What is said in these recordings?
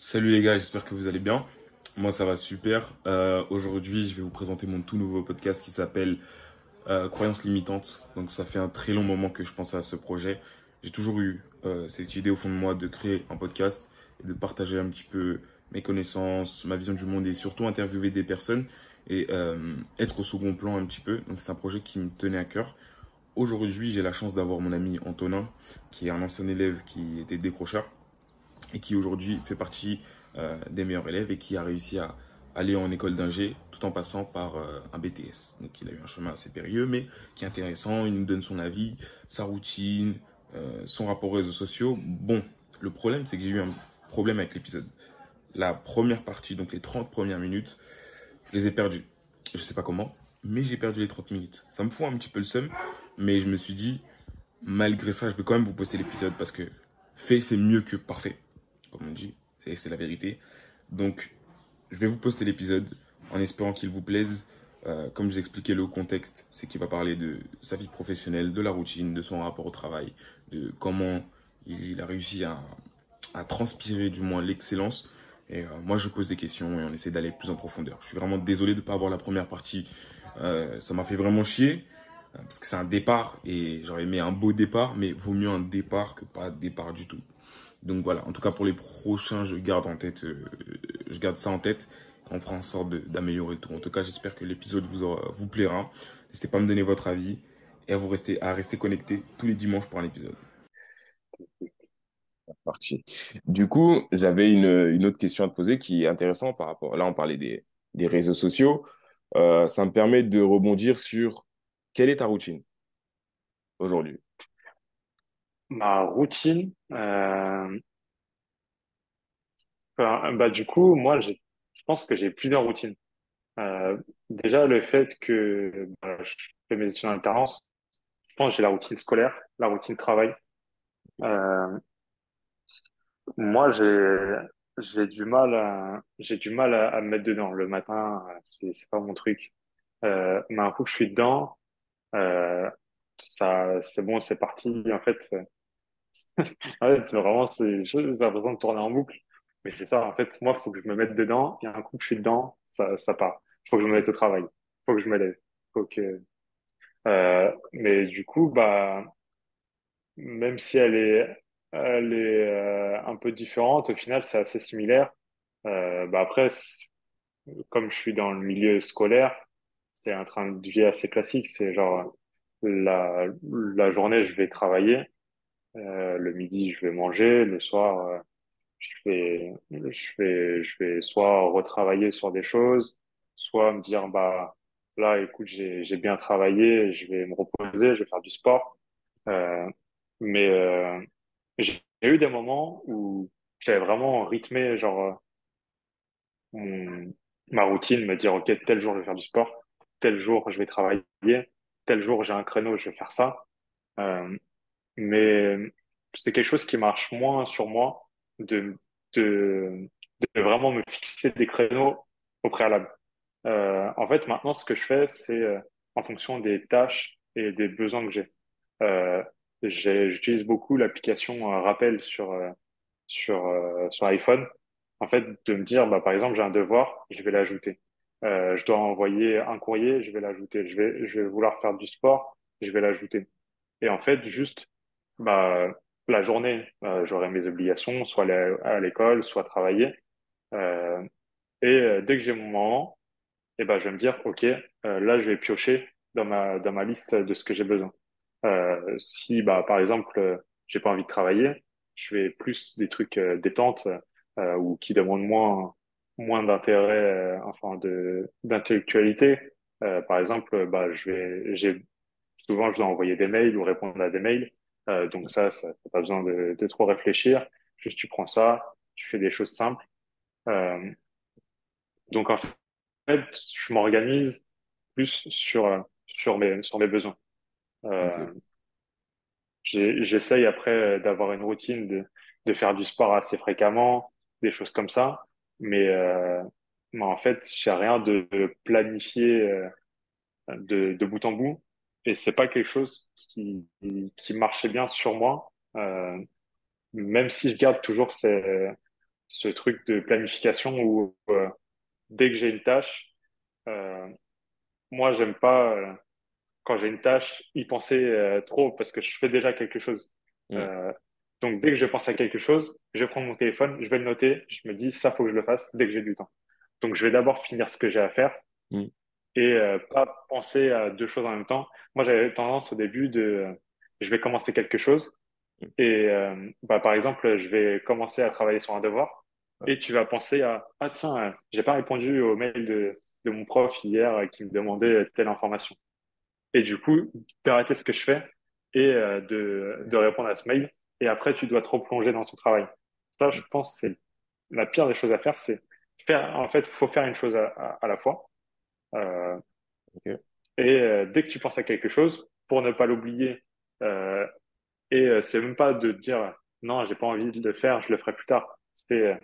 Salut les gars, j'espère que vous allez bien. Moi ça va super. Euh, Aujourd'hui je vais vous présenter mon tout nouveau podcast qui s'appelle euh, Croyances limitantes. Donc ça fait un très long moment que je pensais à ce projet. J'ai toujours eu euh, cette idée au fond de moi de créer un podcast et de partager un petit peu mes connaissances, ma vision du monde et surtout interviewer des personnes et euh, être au second plan un petit peu. Donc c'est un projet qui me tenait à cœur. Aujourd'hui j'ai la chance d'avoir mon ami Antonin qui est un ancien élève qui était décrocheur et qui aujourd'hui fait partie euh, des meilleurs élèves et qui a réussi à aller en école d'ingé tout en passant par euh, un BTS. Donc il a eu un chemin assez périlleux mais qui est intéressant, il nous donne son avis, sa routine, euh, son rapport aux réseaux sociaux. Bon, le problème c'est que j'ai eu un problème avec l'épisode. La première partie, donc les 30 premières minutes, je les ai perdues. Je sais pas comment, mais j'ai perdu les 30 minutes. Ça me fout un petit peu le seum, mais je me suis dit, malgré ça, je vais quand même vous poster l'épisode parce que fait, c'est mieux que parfait comme on dit, c'est la vérité. Donc, je vais vous poster l'épisode en espérant qu'il vous plaise. Euh, comme je vous expliquais le contexte, c'est qu'il va parler de sa vie professionnelle, de la routine, de son rapport au travail, de comment il a réussi à, transpirer du moins l'excellence. Et euh, moi, je pose des questions et on essaie d'aller plus en profondeur. Je suis vraiment désolé de ne pas avoir la première partie. Euh, ça m'a fait vraiment chier parce que c'est un départ et j'aurais aimé un beau départ, mais vaut mieux un départ que pas de départ du tout. Donc voilà, en tout cas pour les prochains, je garde en tête, euh, je garde ça en tête. On fera en sorte d'améliorer tout. En tout cas, j'espère que l'épisode vous, vous plaira. N'hésitez pas à me donner votre avis et à vous rester, à rester connecté tous les dimanches pour un épisode. Parti. Du coup, j'avais une, autre question à te poser qui est intéressante par rapport. Là, on parlait des, des réseaux sociaux. Euh, ça me permet de rebondir sur quelle est ta routine aujourd'hui? Ma routine, euh, bah, du coup, moi, je pense que j'ai plusieurs routines. Euh, déjà, le fait que bah, je fais mes études en alternance, je pense que j'ai la routine scolaire, la routine travail. Euh, moi, j'ai j'ai du mal à j'ai du mal à, me mettre dedans. Le matin, c'est pas mon truc. Mais un coup que je suis dedans, ça c'est bon, c'est parti. En fait, C'est vraiment, c'est, j'ai l'impression de tourner en boucle. Mais c'est ça, en fait, moi, il faut que je me mette dedans. A un coup que je suis dedans, ça, ça part. Il faut que je me mette au travail. Il faut que je me lève. Faut que, euh, mais du coup, bah, même si elle est, elle est euh, un peu différente, au final, c'est assez similaire. Euh, bah après, comme je suis dans le milieu scolaire, c'est un train de vie assez classique. C'est genre, la, la journée, je vais travailler. Euh, le midi, je vais manger. Le soir, euh, je vais, je vais, je vais soit retravailler sur des choses, soit me dire, bah, là, écoute, j'ai, bien travaillé, je vais me reposer, je vais faire du sport. Euh, mais j'ai eu des moments où j'avais vraiment rythmé, genre, ma routine, me dire, OK, tel jour, je vais faire du sport, tel jour, je vais travailler, tel jour, j'ai un créneau, je vais faire ça. Mais c'est quelque chose qui marche moins sur moi de, de, de vraiment me fixer des créneaux au préalable. Euh, en fait, maintenant, ce que je fais, c'est euh, en fonction des tâches et des besoins que j'ai. Euh, j'utilise beaucoup l'application euh, Rappel sur, euh, sur, euh, sur iPhone. En fait, de me dire, bah, par exemple, j'ai un devoir, je vais l'ajouter. Euh, je dois envoyer un courrier, je vais l'ajouter. Je vais, je vais vouloir faire du sport, je vais l'ajouter. Et en fait, juste, bah, la journée, euh, j'aurai mes obligations, soit aller à l'école, soit travailler. Euh, et euh, dès que j'ai mon moment, eh ben, je vais me dire, OK, euh, là, je vais piocher dans ma, dans ma liste de ce que j'ai besoin. Euh, si, bah, par exemple, j'ai pas envie de travailler, je vais plus des trucs détente ou qui demandent moins, moins d'intérêt, enfin, de, d'intellectualité. Par exemple, bah, je vais, j'ai Souvent, je dois envoyer des mails ou répondre à des mails. Euh, donc ça, ça t'as pas besoin de, de trop réfléchir. Juste, tu prends ça, tu fais des choses simples. Euh, donc en fait, je m'organise plus sur sur mes sur mes besoins. Euh, j'essaye après d'avoir une routine de de faire du sport assez fréquemment, des choses comme ça. Mais euh, mais en fait, j'ai rien de planifié de de bout en bout. Et c'est pas quelque chose qui qui marchait bien sur moi. Euh, même si je garde toujours ces, ce truc de planification où euh, dès que j'ai une tâche, euh, moi, j'aime pas, euh, quand j'ai une tâche, y penser trop parce que je fais déjà quelque chose. Mm. Donc, dès que je pense à quelque chose, je vais prendre mon téléphone, je vais le noter, je me dis, ça, faut que je le fasse dès que j'ai du temps. Donc, je vais d'abord finir ce que j'ai à faire Mm. Et euh, pas penser à deux choses en même temps. Moi, j'avais tendance au début de, euh, je vais commencer quelque chose Mm. et, euh, bah, par exemple, je vais commencer à travailler sur un devoir et tu vas penser à, ah tiens, euh, j'ai pas répondu au mail de, de mon prof hier euh, qui me demandait telle information. Et du coup, d'arrêter ce que je fais et euh, de, de répondre à ce mail. Et après, tu dois te replonger dans ton travail. Ça, je pense, c'est la pire des choses à faire, c'est faire, en fait, faut faire une chose à, à, à la fois. Euh, et euh, dès que tu penses à quelque chose, pour ne pas l'oublier, euh, et c'est même pas de dire non, j'ai pas envie de le faire, je le ferai plus tard. C'est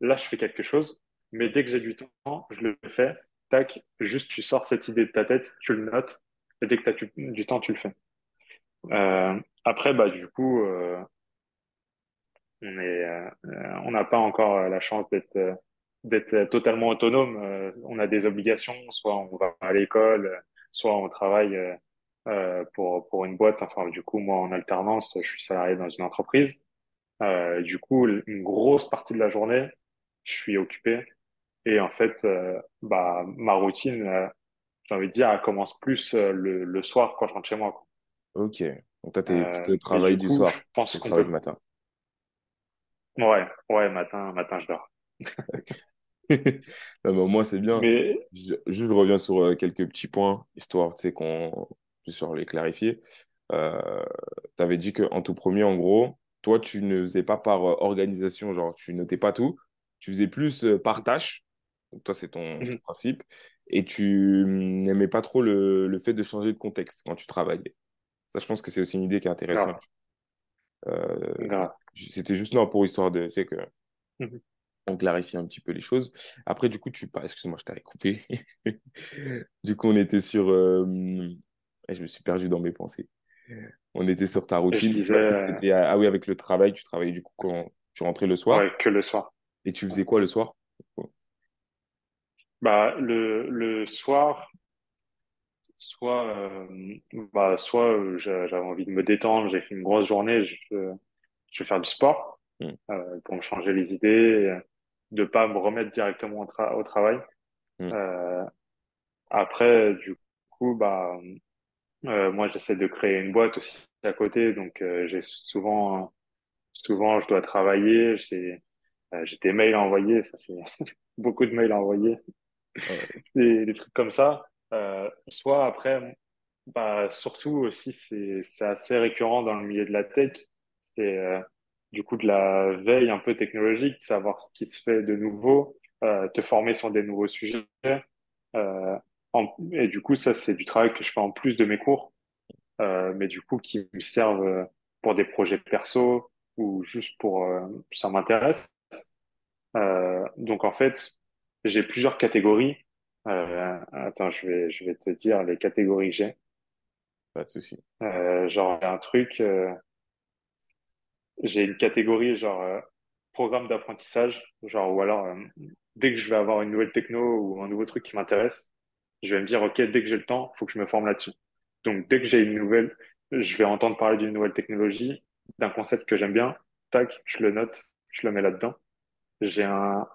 là, je fais quelque chose, mais dès que j'ai du temps, je le fais. Tac, juste tu sors cette idée de ta tête, tu le notes, et dès que tu as du, du temps, tu le fais. Euh, après, bah du coup, euh, on est, euh, on n'a pas encore la chance d'être d'être euh, totalement autonome. Euh, on a des obligations, soit on va à l'école, euh, soit on travaille pour pour une boîte. Enfin, du coup, moi, en alternance, je suis salarié dans une entreprise. Euh, du coup, une grosse partie de la journée, je suis occupé. Et en fait, euh, bah, ma routine, euh, j'ai envie de dire, elle commence plus le, le soir quand je rentre chez moi. quoi. Ok. Donc, toi, t'es plutôt travail du coup, je soir, pense tu qu'on peut. du matin. Ouais, ouais, matin, matin, je dors. Non, mais au moins, c'est bien. Mais Je, je reviens sur euh, quelques petits points, histoire, tu sais, qu'on puisse les clarifier. Euh, tu avais dit qu'en tout premier, en gros, toi, tu ne faisais pas par euh, organisation, genre, tu notais pas tout. Tu faisais plus euh, par tâche. Donc, toi, c'est ton, Mhm. principe. Et tu hum, n'aimais pas trop le, le fait de changer de contexte quand tu travaillais. Ça, je pense que c'est aussi une idée qui est intéressante. c'était juste non pour histoire de, tu sais, que Mhm. On clarifie un petit peu les choses. Après, du coup, tu parles, excuse-moi, je t'avais coupé. Du coup, on était sur, euh, je me suis perdu dans mes pensées. On était sur ta routine. Disais, euh, ah oui, avec le travail, tu travaillais du coup quand tu rentrais le soir. ouais, que le soir. Et tu faisais quoi le soir? Bah, le, le soir, soit, euh, bah, soit euh, j'a- j'avais envie de me détendre, j'ai fait une grosse journée, je, je vais faire du sport Hmm. euh, pour me changer les idées, de pas me remettre directement au, tra- au travail. Hmm. Euh, après, du coup, bah, euh, moi, j'essaie de créer une boîte aussi à côté, donc euh, j'ai souvent, souvent, je dois travailler, j'ai des mails à envoyer, ça c'est beaucoup de mails à envoyer, Ouais. des, des trucs comme ça. Soit après, bah, surtout aussi, c'est assez récurrent dans le milieu de la tech, c'est du coup de la veille un peu technologique, savoir ce qui se fait de nouveau, euh, te former sur des nouveaux sujets. Euh, en- et du coup, ça, c'est du travail que je fais en plus de mes cours, euh, mais du coup, qui me servent pour des projets perso ou juste pour euh, ça m'intéresse. Euh, donc en fait, j'ai plusieurs catégories. Euh, attends, je vais je vais te dire les catégories que j'ai. Pas de souci. Euh, genre un truc, euh, j'ai une catégorie genre euh, programme d'apprentissage, genre ou alors euh, dès que je vais avoir une nouvelle techno ou un nouveau truc qui m'intéresse, je vais me dire ok dès que j'ai le temps, faut que je me forme là-dessus. Donc dès que j'ai une nouvelle, je vais entendre parler d'une nouvelle technologie, d'un concept que j'aime bien, tac, je le note, je le mets là-dedans. J'ai un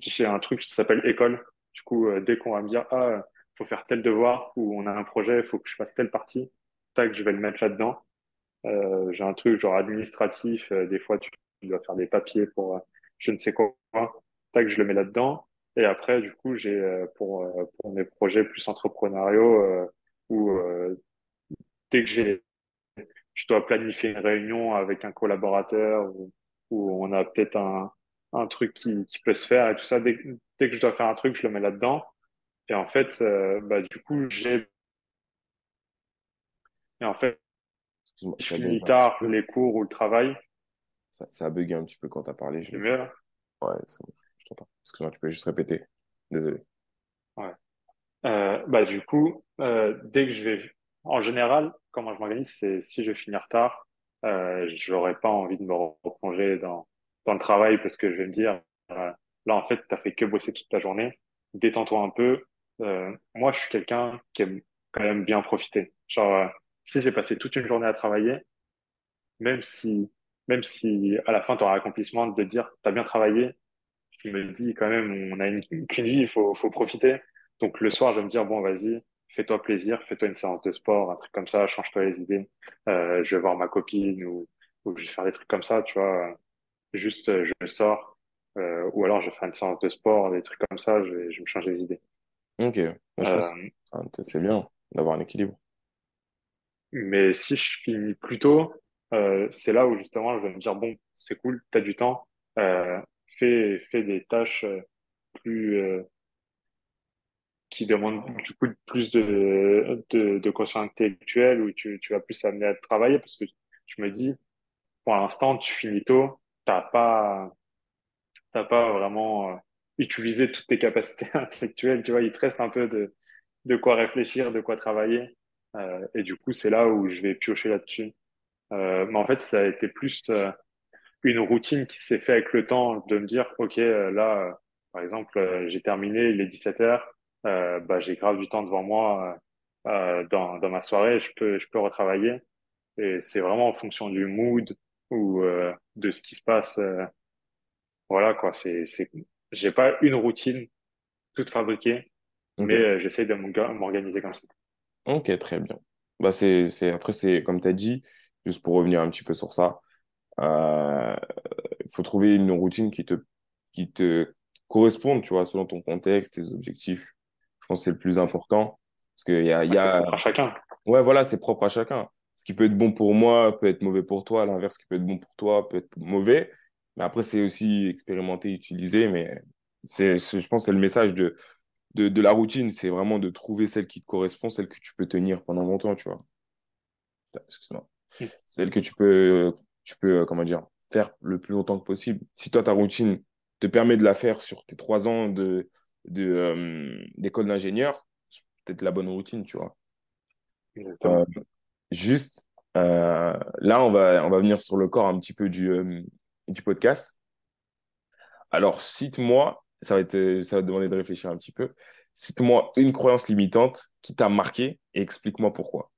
j'ai un truc qui s'appelle école. Du coup, euh, dès qu'on va me dire ah faut faire tel devoir ou on a un projet, faut que je fasse telle partie, tac, je vais le mettre là-dedans. Euh, j'ai un truc genre administratif, euh, des fois tu dois faire des papiers pour euh, je ne sais quoi, tac, je le mets là-dedans. Et après, du coup, j'ai euh, pour euh, pour mes projets plus entrepreneuriaux euh, où dès que j'ai je dois planifier une réunion avec un collaborateur ou où on a peut-être un un truc qui qui peut se faire et tout ça. Dès, dès que je dois faire un truc, je le mets là-dedans. Et en fait, bah du coup, j'ai et en fait, Excuse-moi, je finis tard les cours ou le travail, Ça, ça a bugué un petit peu quand tu as parlé. Je. Ouais, je t'entends. Excuse-moi, tu peux juste répéter. Désolé. Ouais. Euh, bah du coup, euh, dès que je vais, en général, comment je m'organise, c'est si je vais finir tard, euh, j'aurais pas envie de me replonger dans dans le travail parce que je vais me dire, euh, là, en fait, tu as fait que bosser toute ta journée, détends-toi un peu. Moi, je suis quelqu'un qui aime quand même bien profiter. Genre, si j'ai passé toute une journée à travailler, même si, même si à la fin, tu auras l'accomplissement de dire, tu as bien travaillé, je me dis quand même, on a une, qu'une vie, il faut, faut profiter. Donc, le soir, je vais me dire, bon, vas-y, fais-toi plaisir, fais-toi une séance de sport, un truc comme ça, change-toi les idées. Euh, je vais voir ma copine ou, ou je vais faire des trucs comme ça, tu vois. Juste, euh, je sors, euh, ou alors je fais une séance de sport, des trucs comme ça, je vais, je vais me changer les idées. Ok, Euh, c'est bien d'avoir un équilibre. Mais si je finis plus tôt, euh, c'est là où justement je vais me dire, bon, c'est cool, t'as du temps, euh, fais, fais des tâches euh, plus, euh, qui demandent du coup plus de, de, de quotient intellectuel, où tu, tu vas plus amener à travailler, parce que je me dis, pour l'instant, tu finis tôt, t'as pas, t'as pas vraiment euh, utilisé toutes tes capacités intellectuelles, tu vois, il te reste un peu de, de quoi réfléchir, de quoi travailler. Euh, et du coup, c'est là où je vais piocher là-dessus. Euh, mais en fait, ça a été plus euh, une routine qui s'est fait avec le temps de me dire, OK, euh, là, euh, par exemple, euh, j'ai terminé, il est 17 heures, euh, bah, j'ai grave du temps devant moi dans, dans ma soirée, je peux, je peux retravailler. Et c'est vraiment en fonction du mood ou euh, de ce qui se passe. euh, voilà, quoi. C'est, c'est, j'ai pas une routine toute fabriquée, mais j'essaie de m'orga- m'organiser comme ça. Ok, très bien. Bah, c'est, c'est, après, c'est comme tu as dit, juste pour revenir un petit peu sur ça, euh, il faut trouver une routine qui te, qui te corresponde, tu vois, selon ton contexte, tes objectifs. Je pense que c'est le plus important. Parce qu'il y a, y c'est a, propre à chacun. ouais, voilà, c'est propre à chacun. Ce qui peut être bon pour moi peut être mauvais pour toi. L'inverse, ce qui peut être bon pour toi peut être mauvais. Mais après, c'est aussi expérimenter, utiliser. Mais c'est, c'est- je pense que c'est le message de, de, de la routine. C'est vraiment de trouver celle qui te correspond, celle que tu peux tenir pendant longtemps, tu vois. Excuse-moi. Celle que tu peux, tu peux, euh, comment dire, faire le plus longtemps que possible. Si toi, ta routine te permet de la faire sur tes trois ans de, de, euh, d'école d'ingénieur, c'est peut-être la bonne routine, tu vois. Euh, juste, euh, là, on va, on va venir sur le corps un petit peu du, du podcast. Alors, cite-moi, ça va être, ça va te demander de réfléchir un petit peu. Cite-moi une croyance limitante qui t'a marqué et explique-moi pourquoi.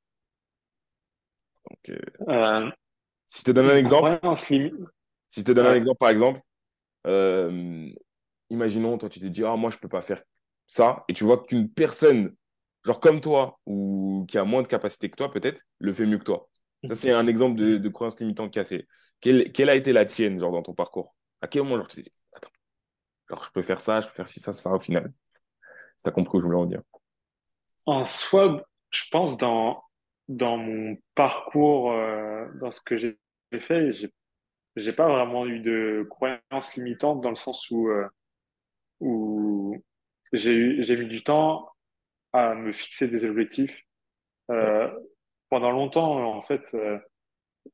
Donc, euh, Euh, si je te donne un exemple, croyance limite. si je te donne un Ouais. exemple, par exemple, euh, imaginons, toi, tu te dis, ah, moi, je peux pas faire ça, et tu vois qu'une personne, genre comme toi, ou qui a moins de capacité que toi, peut-être, le fait mieux que toi. Ça, c'est un exemple de, de croyance limitante cassée. Quelle, quelle a été la tienne, genre, dans ton parcours? À quel moment, genre, tu te dis, attends, genre, je peux faire ça, je peux faire ci, ça, ça, au final. Si t'as compris où je voulais en dire. En soi, je pense dans, dans mon parcours, euh, dans ce que j'ai fait, j'ai, j'ai pas vraiment eu de croyance limitante dans le sens où, euh, où j'ai mis du temps à me fixer des objectifs. Euh, pendant longtemps, en fait,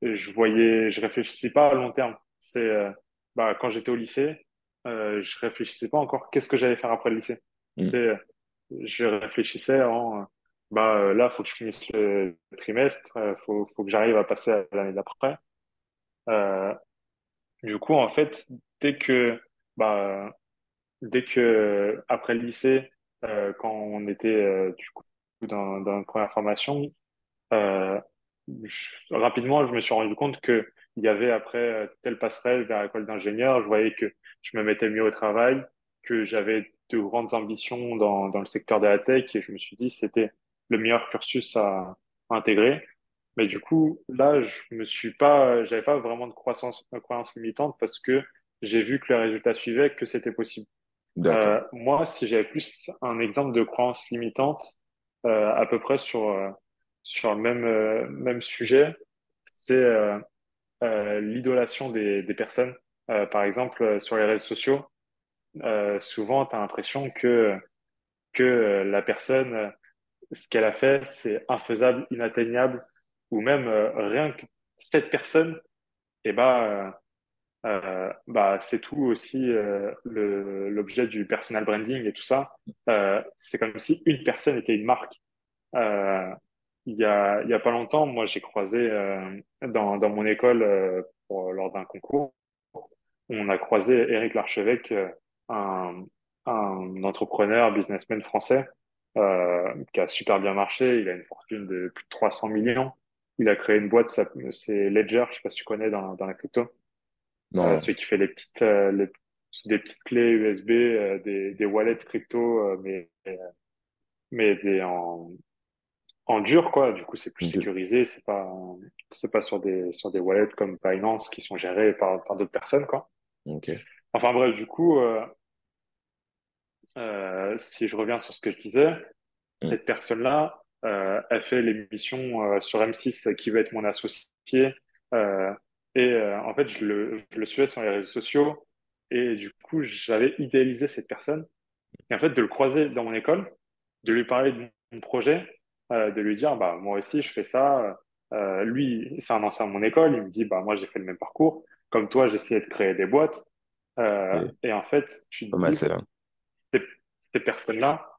je voyais, je réfléchissais pas à long terme. C'est, bah, quand j'étais au lycée, euh, je réfléchissais pas encore qu'est-ce que j'allais faire après le lycée. Mm. C'est, je réfléchissais en, bah, euh, là, faut que je finisse le trimestre, euh, faut, faut que j'arrive à passer à l'année d'après. Euh, du coup, en fait, dès que, bah, dès que, après le lycée, euh, quand on était, du coup, dans, dans une première formation, rapidement, je me suis rendu compte que il y avait après euh, telle passerelle vers l'école d'ingénieur. Je voyais que je me mettais mieux au travail, que j'avais de grandes ambitions dans, dans le secteur de la tech et je me suis dit que c'était le meilleur cursus à, à intégrer. Mais du coup, là, je me suis pas, j'avais pas vraiment de croissance, de croyance limitante parce que j'ai vu que les résultats suivaient, que c'était possible. Euh, moi, si j'avais plus un exemple de croyance limitante, euh, à peu près sur, euh, sur le même, même sujet, c'est l'idolation des, personnes. Euh, par exemple, euh, sur les réseaux sociaux, euh, souvent, tu as l'impression que, que euh, la personne, euh, ce qu'elle a fait, c'est infaisable, inatteignable, ou même euh, rien que cette personne, et ben, euh, euh, bah, c'est tout aussi euh, l'objet du personal branding et tout ça. Euh, c'est comme si une personne était une marque. Euh, il y a, il y a pas longtemps, moi, j'ai croisé euh, dans, dans mon école euh, pour, lors d'un concours on a croisé Éric Larchevêque, un, un entrepreneur, businessman français, euh, qui a super bien marché. Il a une fortune de plus de 300 millions. Il a créé une boîte, c'est Ledger, je sais pas si tu connais dans, dans la crypto. Non. Euh, celui qui fait les petites, euh, les, des petites clés USB, euh, des, des wallets crypto, euh, mais, mais des, en, en dur, quoi. Du coup, c'est plus Ok. sécurisé. C'est pas, c'est pas sur des, sur des wallets comme Binance qui sont gérés par, par d'autres personnes, quoi. Enfin bref, du coup, euh, euh, si je reviens sur ce que je disais, Mm. cette personne-là, euh, elle fait l'émission euh, sur M6 euh, qui veut être mon associé. Et en fait, je le, je le suivais sur les réseaux sociaux. Et du coup, j'avais idéalisé cette personne. Et en fait, de le croiser dans mon école, de lui parler de mon projet, euh, de lui dire, bah, moi aussi, je fais ça. Euh, lui, c'est un ancien de mon école. Il me dit, bah, moi, j'ai fait le même parcours. Comme toi, essayé de créer des boîtes. Euh, et en fait, te mal, dis, ces, ces personnes-là,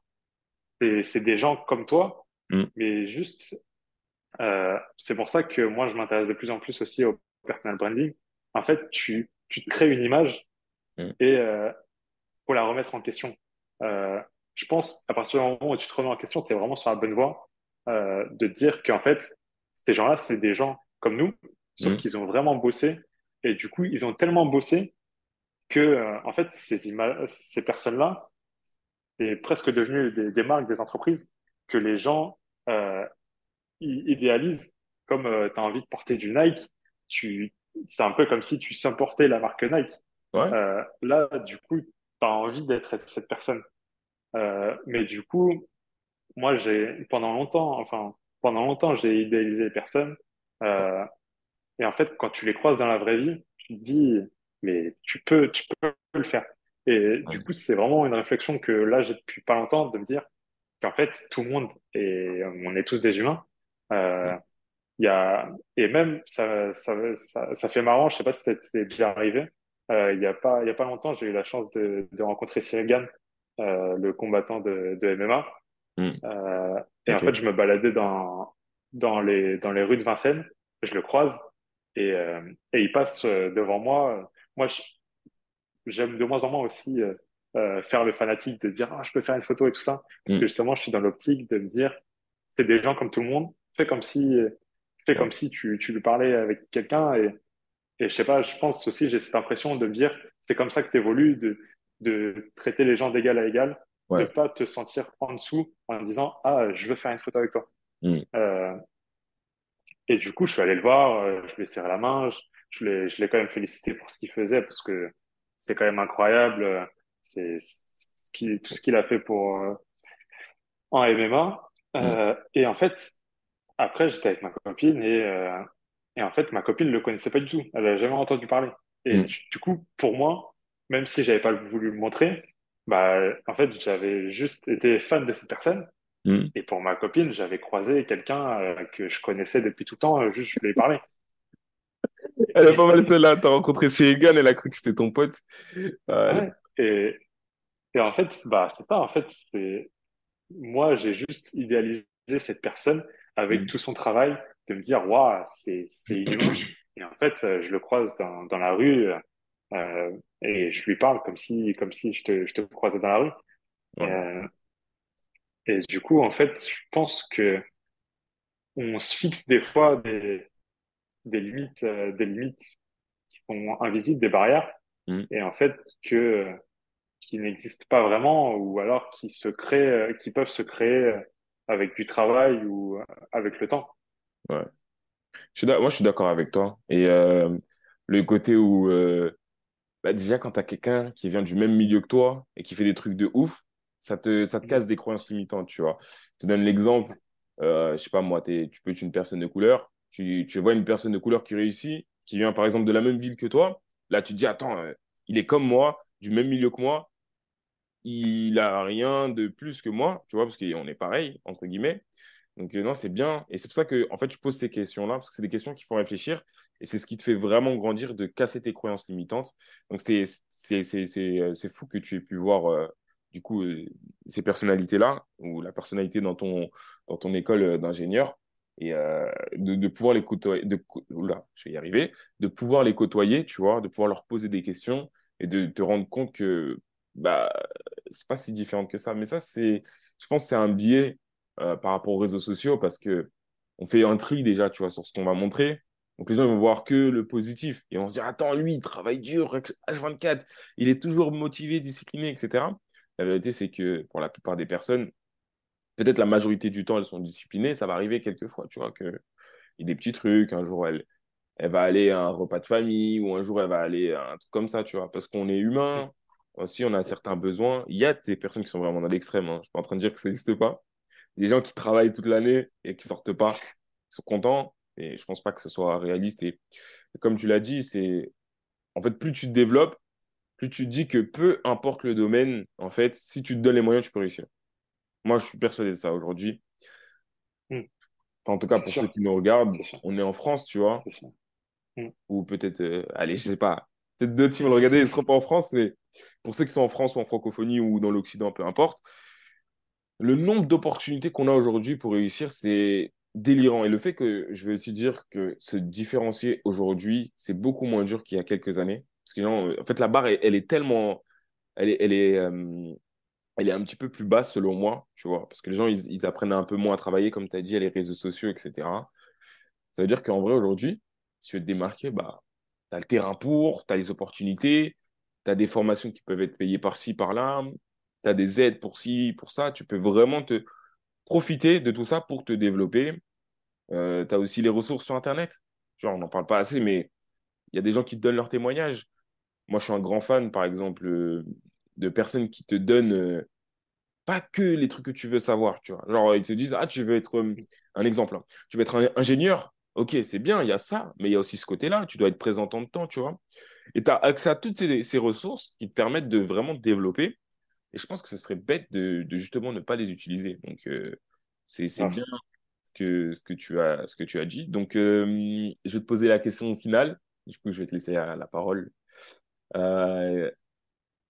c'est c'est des gens comme toi, Mm. mais juste, c'est pour ça que moi, je m'intéresse de plus en plus aussi au personal branding. En fait, tu, tu te crées une image Mm. et faut la remettre en question. Je pense, à partir du moment où tu te remets en question, tu es vraiment sur la bonne voie euh, de dire qu'en fait, ces gens-là, c'est des gens comme nous, sauf Mm. qu'ils ont vraiment bossé. Et du coup, ils ont tellement bossé que, euh, en fait, ces ces personnes-là, c'est presque devenu des, des marques, des entreprises que les gens euh, idéalisent. Comme tu as envie de porter du Nike, tu, c'est un peu comme si tu supportais la marque Nike. Ouais. Là, du coup, tu as envie d'être cette personne. Mais du coup, moi, j'ai pendant longtemps, enfin, pendant longtemps, j'ai idéalisé les personnes. Euh, et en fait, quand tu les croises dans la vraie vie, tu te dis, mais tu peux, tu peux le faire. Et Ouais. du coup, c'est vraiment une réflexion que là, j'ai depuis pas longtemps de me dire qu'en fait, tout le monde est, on est tous des humains. Euh, y a, et même, ça, ça, ça, ça fait marrant, je sais pas si c'était déjà arrivé. Euh, il y a pas, y a pas longtemps, j'ai eu la chance de, de rencontrer Cyril Gann, euh, le combattant de, de MMA. Mm. Euh, et en fait, je me baladais dans, dans les, dans les rues de Vincennes, je le croise et, euh, et il passe euh, devant moi. Moi, j'aime de moins en moins aussi euh, faire le fanatique de dire ah, je peux faire une photo et tout ça, parce Mm. que justement, je suis dans l'optique de me dire c'est des gens comme tout le monde, fais comme si, fais Ouais. comme si tu, tu lui parlais avec quelqu'un et, et je sais pas, je pense aussi, j'ai cette impression de me dire c'est comme ça que tu évolues, de, de traiter les gens d'égal à égal, de Ouais. pas te sentir en dessous en disant ah, je veux faire une photo avec toi. Mm. Euh, et du coup, je suis allé le voir, euh, je lui ai serré la main, je, je l'ai, je l'ai quand même félicité pour ce qu'il faisait parce que c'est quand même incroyable. euh, C'est ce tout ce qu'il a fait pour euh, en MMA. Euh, et en fait, après, j'étais avec ma copine et, et en fait, ma copine ne le connaissait pas du tout. Elle n'avait jamais entendu parler. Et Mm. du, du coup, pour moi, même si j'avais pas voulu le montrer, bah, en fait, j'avais juste été fan de cette personne. Mm. Et pour ma copine, j'avais croisé quelqu'un euh, que je connaissais depuis tout le temps, euh, juste je lui ai parlé. Elle est pas mal celle-là. T'as rencontré Sirigan, elle a cru que c'était ton pote. Ouais. Et, et en fait, bah, c'est pas, en fait, c'est, moi, j'ai juste idéalisé cette personne avec Mm. tout son travail, de me dire, waouh, c'est, c'est inhumain. Et en fait, euh, je le croise dans, dans la rue, euh, et je lui parle comme si, comme si je te, je te croisais dans la rue. Ouais. Euh, et du coup, en fait, je pense que on se fixe des fois des, des limites, euh, des limites qui sont invisibles, des barrières, Mm. et en fait, que, qui n'existent pas vraiment, ou alors qui se créent, qui peuvent se créer avec du travail ou avec le temps. Ouais. Je suis moi, je suis d'accord avec toi. Et le côté où, euh, bah, déjà, quand tu as quelqu'un qui vient du même milieu que toi et qui fait des trucs de ouf, ça te, ça te casse des croyances limitantes, tu vois. Je te donne l'exemple, euh, je sais pas moi, t'es, tu peux être une personne de couleur, tu, tu vois une personne de couleur qui réussit, qui vient par exemple de la même ville que toi, là tu te dis, attends, euh, il est comme moi, du même milieu que moi, il a rien de plus que moi, tu vois, parce qu'on est pareil, entre guillemets. Donc, euh, non, c'est bien. Et c'est pour ça que, en fait, je pose ces questions-là, parce que c'est des questions qui font réfléchir. Et c'est ce qui te fait vraiment grandir, de casser tes croyances limitantes. Donc, c'est, euh, fou que tu aies pu voir, euh, du coup, euh, ces personnalités-là, ou la personnalité dans ton, dans ton école d'ingénieur. et de, pouvoir les côtoyer, de, oula, je vais y arriver, de pouvoir les côtoyer, tu vois, de pouvoir leur poser des questions et de te rendre compte que bah, c'est pas si différent que ça. Mais ça, c'est, je pense c'est un biais par rapport aux réseaux sociaux parce que on fait un tri déjà, tu vois, sur ce qu'on va montrer. Donc les gens vont voir que le positif et on se dire attends lui il travaille dur H24 il est toujours motivé discipliné etc la vérité c'est que pour la plupart des personnes peut-être la majorité du temps, elles sont disciplinées. Ça va arriver quelques fois, tu vois, qu'il y a des petits trucs. Un jour, elle, elle va aller à un repas de famille ou un jour, elle va aller à un truc comme ça, tu vois, parce qu'on est humain. Aussi, on a certains besoins. Il y a des personnes qui sont vraiment dans l'extrême. Hein. Je suis pas en train de dire que ça n'existe pas. Des gens qui travaillent toute l'année et qui sortent pas, ils sont contents. Et je pense pas que ce soit réaliste. Et comme tu l'as dit, c'est en fait, plus tu te développes, plus tu te dis que peu importe le domaine, en fait, si tu te donnes les moyens, tu peux réussir. Moi, je suis persuadé de ça aujourd'hui. Hmm. Enfin, en tout cas, pour ceux qui nous regardent, on est en France, tu vois. Hmm. Ou peut-être, euh, allez, je sais pas. Peut-être d'autres qui vont le regarder, ils ne seront pas en France, mais pour ceux qui sont en France ou en francophonie ou dans l'Occident, peu importe, le nombre d'opportunités qu'on a aujourd'hui pour réussir, c'est délirant. Et le fait que je vais aussi dire que se différencier aujourd'hui, c'est beaucoup moins dur qu'il y a quelques années. Parce que, en fait, la barre, elle, est tellement. Elle est, elle est, euh, elle est un petit peu plus basse selon moi, tu vois, parce que les gens, ils, apprennent un peu moins à travailler, comme tu as dit, à les réseaux sociaux, etc. Ça veut dire qu'en vrai, aujourd'hui, si tu veux te démarquer, bah, tu as le terrain pour, tu as les opportunités, tu as des formations qui peuvent être payées par-ci, par-là, tu as des aides pour ci, pour ça, tu peux vraiment te profiter de tout ça pour te développer. Euh, tu as aussi les ressources sur Internet. On n'en parle pas assez, mais il y a des gens qui te donnent leurs témoignages. Moi, je suis un grand fan, par exemple, euh, de personnes qui te donnent euh, pas que les trucs que tu veux savoir, tu vois. Genre, ils te disent, ah, tu veux être, un exemple, hein. tu veux être ingénieur, ok, c'est bien, il y a ça, mais il y a aussi ce côté-là, tu dois être présent en temps, tu vois. Et tu as accès à toutes ces, ressources qui te permettent de vraiment te développer. Et je pense que ce serait bête de, justement ne pas les utiliser. Donc, euh, c'est ah. bien ce que, ce, que tu as, ce que tu as dit. Donc, je vais te poser la question finale. Du coup, je vais te laisser la, parole.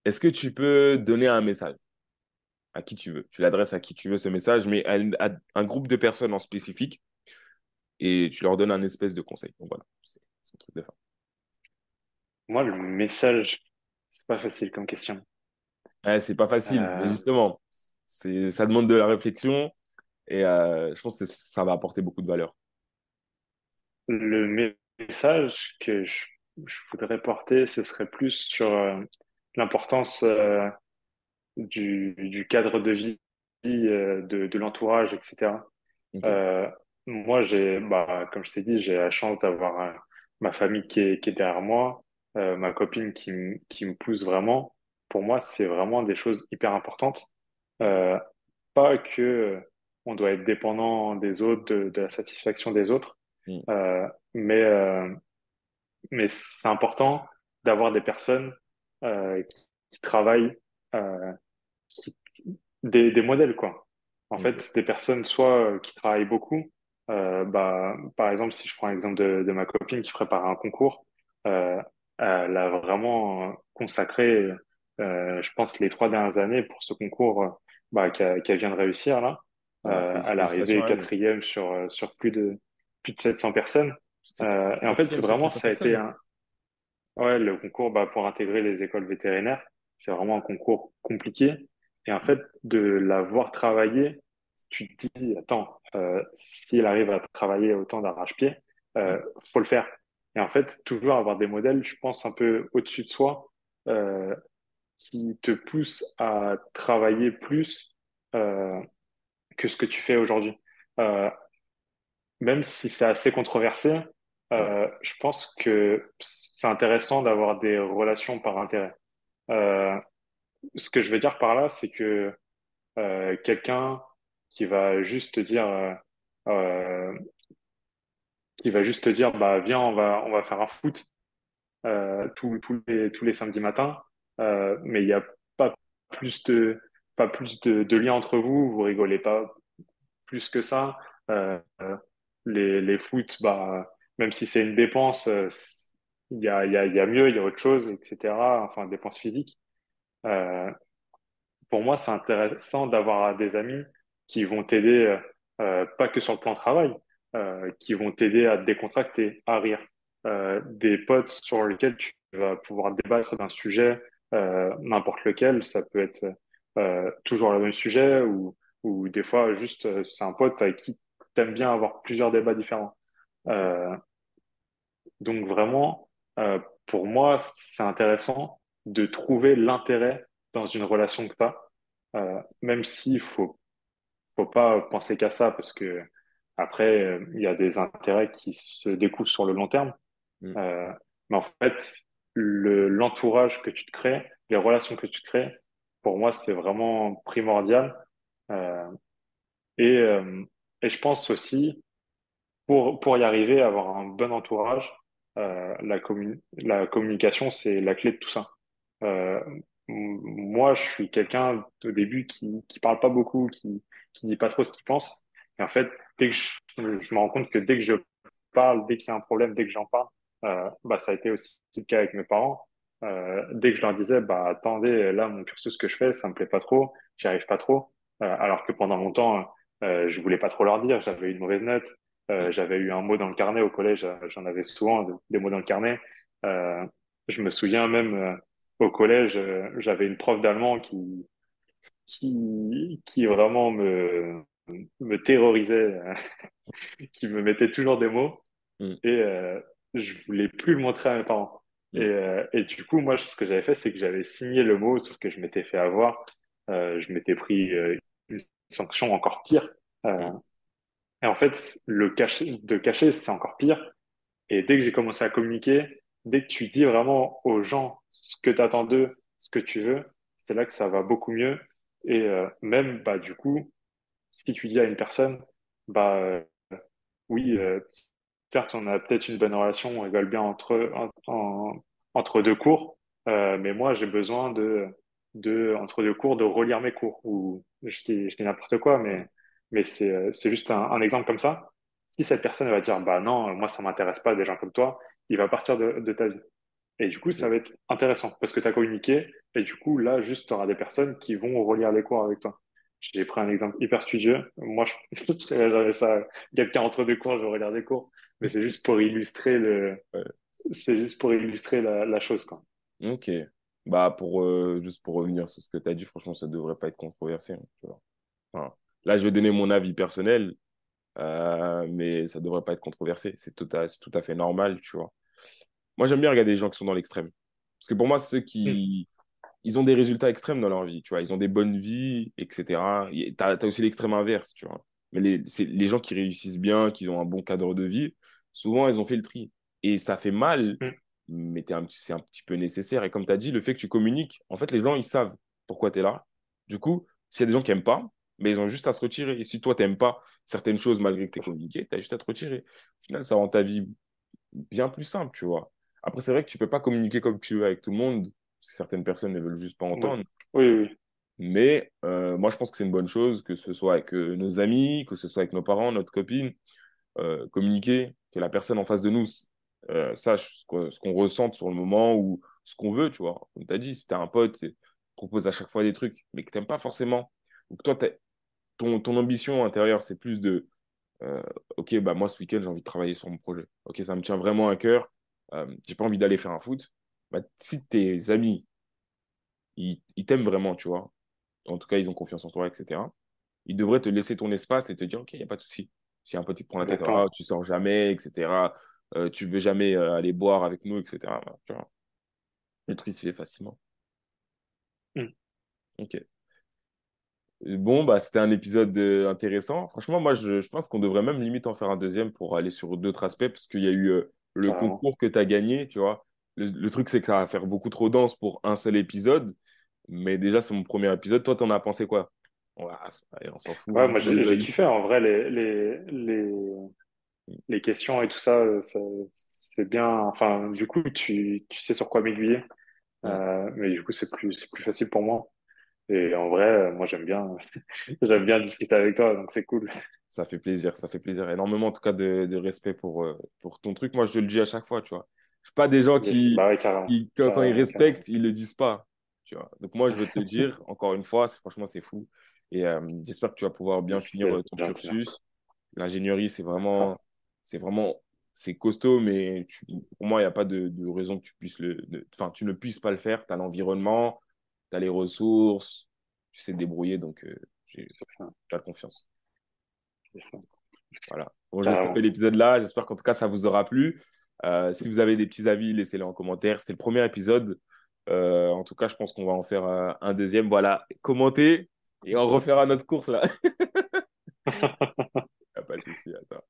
Est-ce que tu peux donner un message à qui tu veux? Tu l'adresses à qui tu veux ce message, mais à, un groupe de personnes en spécifique et tu leur donnes un espèce de conseil. Donc voilà, c'est un truc de fin. Moi, le message, c'est pas facile comme question. Ouais, c'est pas facile, mais euh. justement, c'est, ça demande de la réflexion et euh, je pense que ça va apporter beaucoup de valeur. Le message que je, voudrais porter, ce serait plus sur euh, l'importance euh, du, du, cadre de vie, de, de l'entourage, etc. Moi, j'ai, bah, comme je t'ai dit, j'ai la chance d'avoir ma famille qui est, qui est derrière moi, ma copine qui, qui me pousse vraiment. Pour moi, c'est vraiment des choses hyper importantes. pas que on doit être dépendant des autres, de, de la satisfaction des autres, mm. mais, mais c'est important d'avoir des personnes euh, qui, travaillent, euh, des, des, modèles, quoi. En fait, des personnes soit euh, qui travaillent beaucoup, bah, par exemple, si je prends l'exemple de, de, ma copine qui prépare un concours, elle a vraiment consacré, je pense, les trois dernières années pour ce concours bah, qu'elle vient de réussir là. Euh, elle est arrivée quatrième sur, sur plus de, plus de 700 personnes. Euh, et en fait, vraiment, ça a été un, Ouais, le concours bah, pour intégrer les écoles vétérinaires, c'est vraiment un concours compliqué. Et en fait, de l'avoir travaillé, tu te dis, attends, euh, s'il arrive à travailler autant d'arrache-pied, euh, faut le faire. Et en fait, toujours avoir des modèles, je pense, un peu au-dessus de soi, euh, qui te poussent à travailler plus euh, que ce que tu fais aujourd'hui. Euh, même si c'est assez controversé, euh, je pense que c'est intéressant d'avoir des relations par intérêt. Ce que je veux dire par là, c'est que quelqu'un qui va juste te dire, qui va juste te dire, bah viens, on va, on va faire un foot tous, tous les tous les samedis matins, mais il n'y a pas plus de pas plus de, de lien entre vous, vous rigolez pas plus que ça. les les foot, bah même si c'est une dépense, euh, il y a, y, a, y a mieux, il y a autre chose, etc. Enfin, dépense physique. Euh, pour moi, c'est intéressant d'avoir des amis qui vont t'aider, euh, pas que sur le plan travail, qui vont t'aider à te décontracter, à rire. des potes sur lesquels tu vas pouvoir débattre d'un sujet, n'importe lequel. Ça peut être toujours le même sujet ou, ou des fois juste c'est un pote avec qui t'aimes bien avoir plusieurs débats différents. donc vraiment, pour moi, c'est intéressant de trouver l'intérêt dans une relation que tu as, euh, même s'il faut, faut pas penser qu'à ça parce que après, euh, il y a des intérêts qui se découvrent sur le long terme. Mm. Euh, mais en fait, le, l'entourage que tu te crées, les relations que tu crées, pour moi, c'est vraiment primordial. Euh, et, euh, et je pense aussi, pour, pour y arriver, avoir un bon entourage, euh, la, commun la communication, c'est la clé de tout ça. Euh, moi, je suis quelqu'un au début qui qui parle pas beaucoup, qui qui dit pas trop ce qu'il pense. Et en fait, dès que je, je me rends compte que dès que je parle, dès qu'il y a un problème, dès que j'en parle, euh, bah ça a été aussi le cas avec mes parents. Euh, dès que je leur disais, bah attendez, là mon cursus que je fais, ça me plaît pas trop, j'y arrive pas trop. Euh, alors que pendant longtemps, euh, je voulais pas trop leur dire, j'avais une mauvaise note, euh, j'avais eu un mot dans le carnet au collège, j'en avais souvent des mots dans le carnet. Je me souviens même au collège, j'avais une prof d'allemand qui, qui, qui vraiment me, me terrorisait, qui me mettait toujours des mots. Mm. Et euh, je voulais plus le montrer à mes parents. Mm. Et, euh, et du coup, moi, ce que j'avais fait, c'est que j'avais signé le mot, sauf que je m'étais fait avoir. Euh, je m'étais pris euh, une sanction encore pire. Mm. Et en fait, le cacher, de cacher, c'est encore pire. Et dès que j'ai commencé à communiquer, dès que tu dis vraiment aux gens ce que tu attends d'eux, ce que tu veux, c'est là que ça va beaucoup mieux. Et même, bah, du coup, si tu dis à une personne, bah, oui, euh, certes, on a peut-être une bonne relation, on rigole bien entre, en, entre deux cours, mais moi, j'ai besoin de, de, entre deux cours, de relire mes cours. Ou je dis, je n'importe quoi, mais, mais c'est, c'est juste un, exemple comme ça. Si cette personne va dire, bah non, moi, ça m'intéresse pas des gens comme toi, il va partir de, ta vie. Et du coup, ça va être intéressant parce que tu as communiqué et du coup, là, juste, tu auras des personnes qui vont relire les cours avec toi. J'ai pris un exemple hyper studieux. Moi, je, je ça, quelqu'un entre deux cours, je relire des cours, mais c'est juste pour illustrer le, c'est juste pour illustrer la, la, chose, quoi. Ok. Bah, pour, euh, juste pour revenir sur ce que tu as dit, franchement, ça devrait pas être controversé. Hein, tu vois. Enfin, là, je vais donner mon avis personnel, euh, mais ça devrait pas être controversé. C'est tout à, tout à fait normal, tu vois. Moi, j'aime bien regarder les gens qui sont dans l'extrême. Parce que pour moi, ceux qui. Ils ont des résultats extrêmes dans leur vie, tu vois. Ils ont des bonnes vies, etc. Tu as, as, aussi l'extrême inverse, tu vois. Mais les, les gens qui réussissent bien, qui ont un bon cadre de vie, souvent, ils ont fait le tri. Et ça fait mal, mm. mais c'est un petit peu nécessaire. Et comme tu as dit, le fait que tu communiques, en fait, les gens, ils savent pourquoi tu es là. Du coup, s'il y a des gens qui n'aiment pas, mais ils ont juste à se retirer. Et si toi, tu n'aimes pas certaines choses malgré que tu es communiqué, tu as juste à te retirer. Au final, ça rend ta vie bien plus simple, tu vois. Après, c'est vrai que tu peux pas communiquer comme tu veux avec tout le monde, parce que certaines personnes ne veulent juste pas entendre. Oui, oui. Mais euh, moi, je pense que c'est une bonne chose, que ce soit avec euh, nos amis, que ce soit avec nos parents, notre copine, euh, communiquer, que la personne en face de nous sache ce qu'on qu ressent sur le moment ou ce qu'on veut, tu vois. Comme tu as dit, si tu un pote, tu proposes à chaque fois des trucs, mais que tu pas forcément, ou que toi, ton, ton ambition intérieure, c'est plus de ok, bah moi ce week-end j'ai envie de travailler sur mon projet. Ok, ça me tient vraiment à cœur. J'ai pas envie d'aller faire un foot. Bah, si tes amis ils t'aiment vraiment, tu vois, en tout cas ils ont confiance en toi, etc. Ils devraient te laisser ton espace et te dire ok, il y a pas de souci. Si un petit te prend la tête, ah, tu sors jamais, etc. Euh, tu veux jamais euh, aller boire avec nous, etc. Bah, tu vois, le tri se fait facilement. Mm. Ok. Bon, bah, c'était un épisode euh, intéressant. Franchement, moi, je, je pense qu'on devrait même limite en faire un deuxième pour aller sur d'autres aspects, parce qu'il y a eu euh, le concours que tu as gagné, tu vois. Le, le truc, c'est que ça va faire beaucoup trop dense pour un seul épisode. Mais déjà, c'est mon premier épisode. Toi, t'en as pensé quoi? Ouais, On s'en fout. Ouais, moi, j'ai kiffé. En vrai, les, les, les, les questions et tout ça, ça c'est bien. Enfin, du coup, tu, tu sais sur quoi m'aiguiller. Euh, mais du coup, c'est plus, plus facile pour moi. Et en vrai, moi, j'aime bien, j'aime bien discuter avec toi, donc c'est cool. Ça fait plaisir, ça fait plaisir. Énormément, en tout cas, de, de respect pour, euh, pour ton truc. Moi, je le dis à chaque fois, tu vois. Je suis pas des gens qui, bah ouais, qui quand, quand, ils respectent, ils le disent pas, tu vois. Donc, moi, je veux te dire, encore une fois, franchement, c'est fou. Et euh, j'espère que tu vas pouvoir bien finir ton bien cursus. L'ingénierie, c'est vraiment, c'est vraiment, c'est costaud, mais pour moi, il n'y a pas de, de, raison que tu puisses le, enfin, tu ne puisses pas le faire. Tu as l'environnement, tu as les ressources, tu sais te débrouiller, donc euh, j'ai la confiance. Voilà. Bon, je vais stopper l'épisode là. J'espère qu'en tout cas, ça vous aura plu. Euh, si vous avez des petits avis, laissez-les en commentaire. C'était le premier épisode. Euh, en tout cas, je pense qu'on va en faire un, deuxième. Voilà, commentez et on refera notre course là. pas de souci, attends.